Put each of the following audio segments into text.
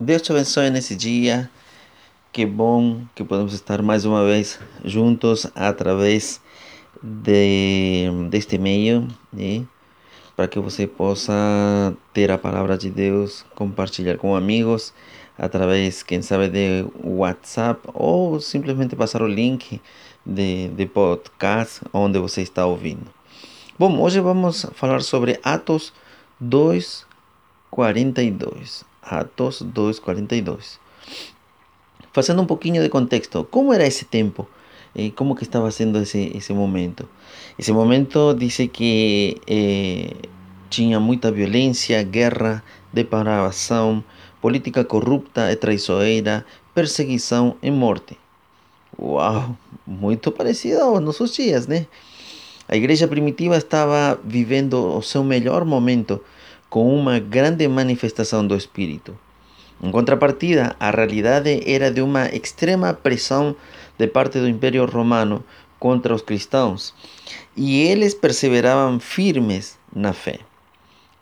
Deus te abençoe nesse dia. Que bom que podemos estar mais uma vez juntos através de, deste meio, né? para que você possa ter a palavra de Deus, compartilhar com amigos através, quem sabe, de WhatsApp ou simplesmente passar o link de, de podcast onde você está ouvindo. Bom, hoje vamos falar sobre Atos 2:42. Atos 2:42. Fazendo um pouquinho de contexto, como era esse tempo? Eh, como que estava sendo esse, esse momento? Esse momento diz que eh, tinha muita violência, guerra, depravação, política corrupta e traiçoeira, perseguição e morte. Uau, muito parecido aos nossos dias, né? A igreja primitiva estava vivendo o seu melhor momento com uma grande manifestação do Espírito. Em contrapartida, a realidade era de uma extrema pressão de parte do Império Romano contra os cristãos e eles perseveravam firmes na fé.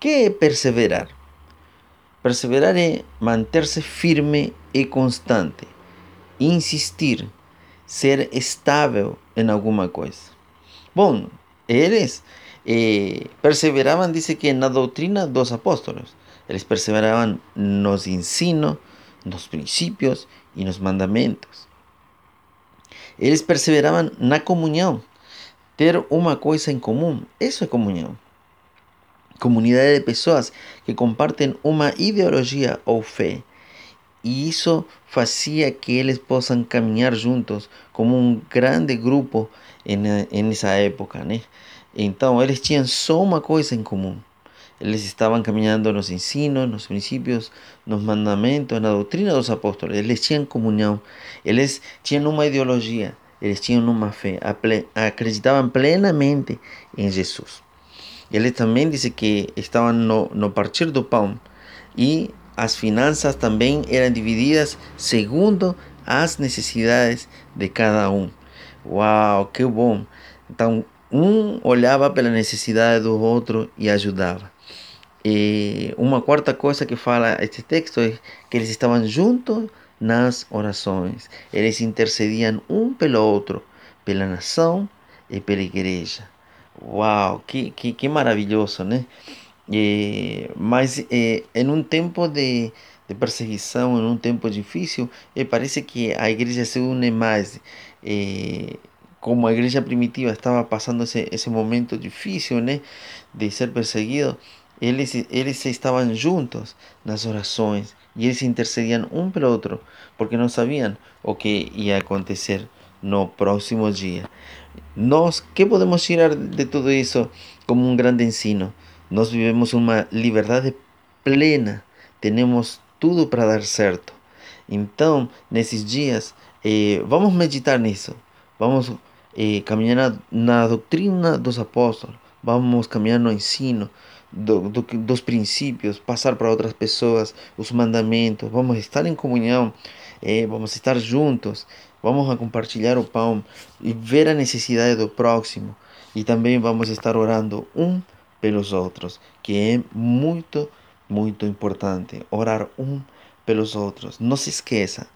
Que é perseverar? Perseverar é manter-se firme e constante, insistir, ser estável em alguma coisa. Bom, eles eh, perseveravam, diz que na doutrina dos apóstolos. Eles perseveravam nos ensinos, nos princípios e nos mandamentos. Eles perseveravam na comunhão, ter uma coisa em comum. Isso é comunhão. Comunidade de pessoas que compartem uma ideologia ou fé. E isso fazia que eles possam caminhar juntos como um grande grupo nessa época, né? Então, eles tinham só uma coisa em comum. Eles estavam caminhando nos ensinos, nos princípios, nos mandamentos, na doutrina dos apóstolos. Eles tinham comunhão. Eles tinham uma ideologia. Eles tinham uma fé. Acreditavam plenamente em Jesus. Ele também disse que estavam no, no partir do pão. E as finanças também eram divididas segundo as necessidades de cada um. Uau, que bom! Um olhava pela necessidade do outro e ajudava. E uma quarta coisa que fala este texto é que eles estavam juntos nas orações. Eles intercediam um pelo outro, pela nação e pela igreja. Uau, que, que, que maravilhoso, né? E, mas é, em um tempo de, de perseguição, em um tempo difícil, e parece que a igreja se une mais. E, como a igreja primitiva estava passando esse, esse momento difícil, né, de ser perseguido, eles, eles estavam juntos nas orações e eles intercediam um pelo outro, porque não sabiam o que ia acontecer no próximo dia. Nós, que podemos tirar de tudo isso como um grande ensino? Nós vivemos uma liberdade plena, temos tudo para dar certo. Então, nesses dias, eh, vamos meditar nisso, vamos eh, caminhar na, na doutrina dos apóstolos, vamos caminhar no ensino, do, dos princípios, passar para outras pessoas os mandamentos, vamos estar em comunhão, eh, vamos estar juntos, vamos a compartilhar o pão e ver a necessidade do próximo. E também vamos estar orando um pelos outros, que é muito, muito importante, orar um pelos outros. Não se esqueça,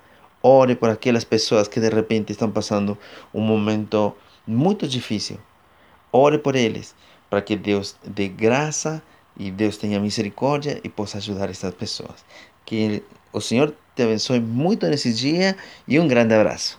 ore por aquelas pessoas que de repente estão passando um momento muito difícil. Ore por eles para que Deus dê graça e Deus tenha misericórdia e possa ajudar essas pessoas. Que o Senhor te abençoe muito nesse dia e um grande abraço.